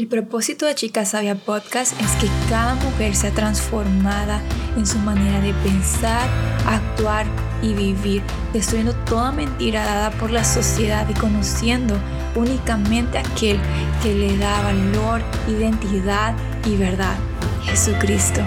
El propósito de Chica Sabia Podcast es que cada mujer sea transformada en su manera de pensar, actuar y vivir, destruyendo toda mentira dada por la sociedad y conociendo únicamente aquel que le da valor, identidad y verdad, Jesucristo.